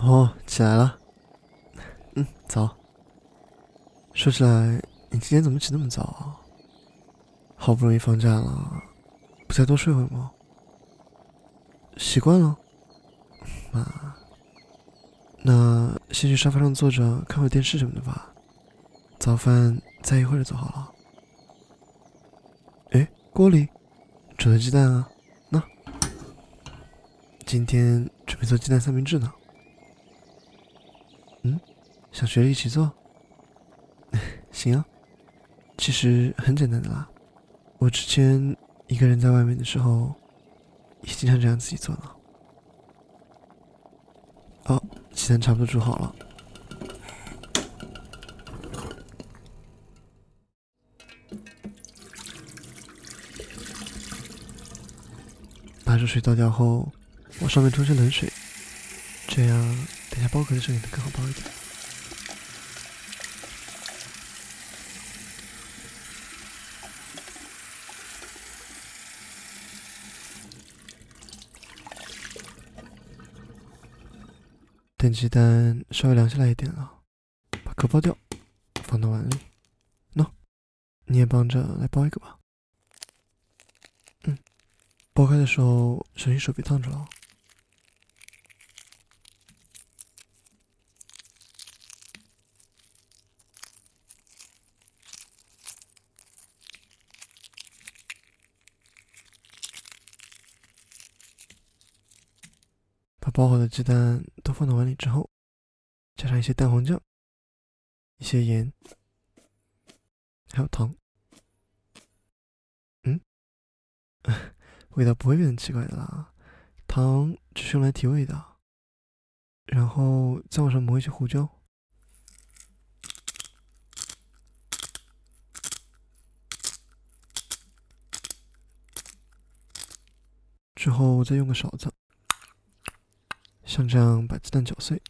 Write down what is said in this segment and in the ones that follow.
哦，起来了。嗯，早。说起来，你今天怎么起那么早啊？好不容易放假了，不再多睡会吗？习惯了。妈，那先去沙发上坐着看会电视什么的吧。早饭再一会儿就做好了。哎，锅里煮的鸡蛋啊，那今天准备做鸡蛋三明治呢。嗯，想学着一起做？行啊，其实很简单的啦。我之前一个人在外面的时候，也经常这样自己做呢。哦，鸡蛋差不多煮好了，把热水倒掉后，往上面冲些冷水，这样等下剥壳的时候也能更好剥一点。等鸡蛋稍微凉下来一点了，把壳剥掉，放到碗里。喏，你也帮着来剥一个吧。嗯，剥开的时候小心手别烫着了。把剥好的鸡蛋都放到碗里之后，加上一些蛋黄酱、一些盐，还有糖。嗯，味道不会变得奇怪的啦，糖只是用来提味的。然后再往上抹一些胡椒，之后再用个勺子。像这样把鸡蛋搅碎，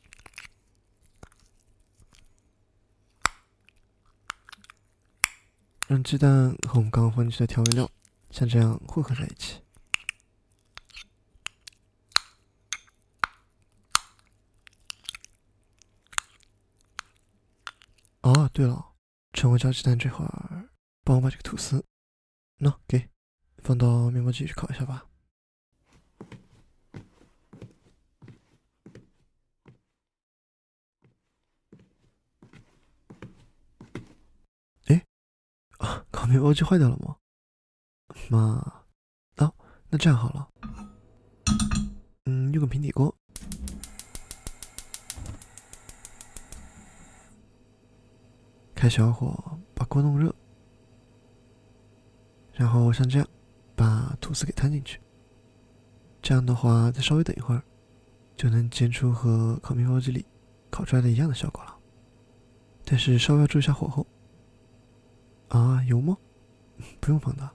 让鸡蛋和我们刚刚放进去的调味料像这样混合在一起。哦，对了，趁我搅鸡蛋这会儿，帮我把这个吐司，喏，给放到面包机去烤一下吧。面包机坏掉了吗？妈，哦，那这样好了，嗯，用个平底锅，开小火把锅弄热，然后像这样把吐司给摊进去，这样的话再稍微等一会儿，就能煎出和烤面包机里烤出来的一样的效果了。但是稍微要注意一下火候。啊，油吗？不用放大。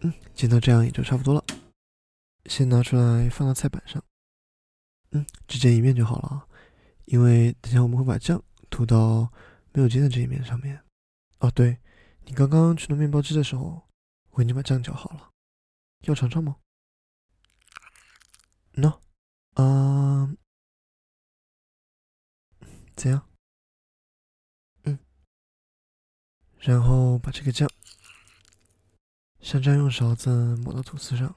嗯，煎到这样也就差不多了。先拿出来放到菜板上。嗯，只煎一面就好了，因为等下我们会把酱涂到没有煎的这一面上面。哦，对，你刚刚去弄面包机的时候，我已经把酱搅好了，要尝尝吗？喏，啊，怎样？然后把这个酱像这样用勺子抹到吐司上，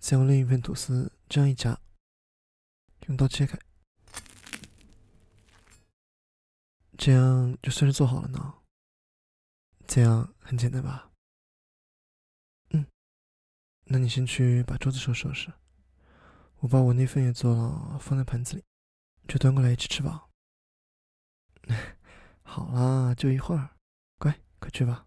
再用另一片吐司这样一夹，用刀切开，这样就算是做好了呢。这样很简单吧？嗯，那你先去把桌子收拾收拾。我把我那份也做了，放在盘子里，就端过来一起吃吧。好啦，就一会儿，乖，快去吧。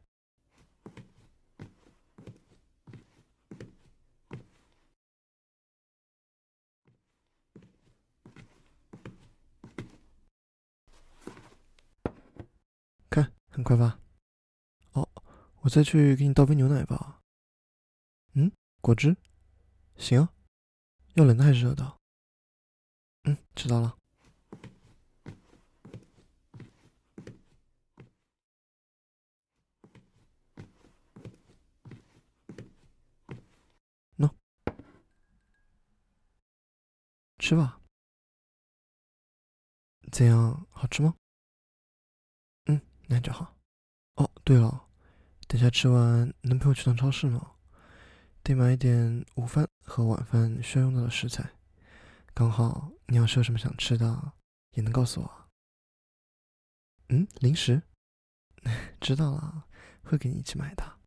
看，很快吧？哦，我再去给你倒杯牛奶吧。嗯，果汁，行。要冷的还是热的。嗯知道了。那吃吧。怎样好吃吗？嗯那就好。哦对了等下吃完能陪我去趟超市吗？得买一点午饭和晚饭需要用到的食材。刚好你要是有什么想吃的，也能告诉我。嗯，零食？知道了，会给你一起买的。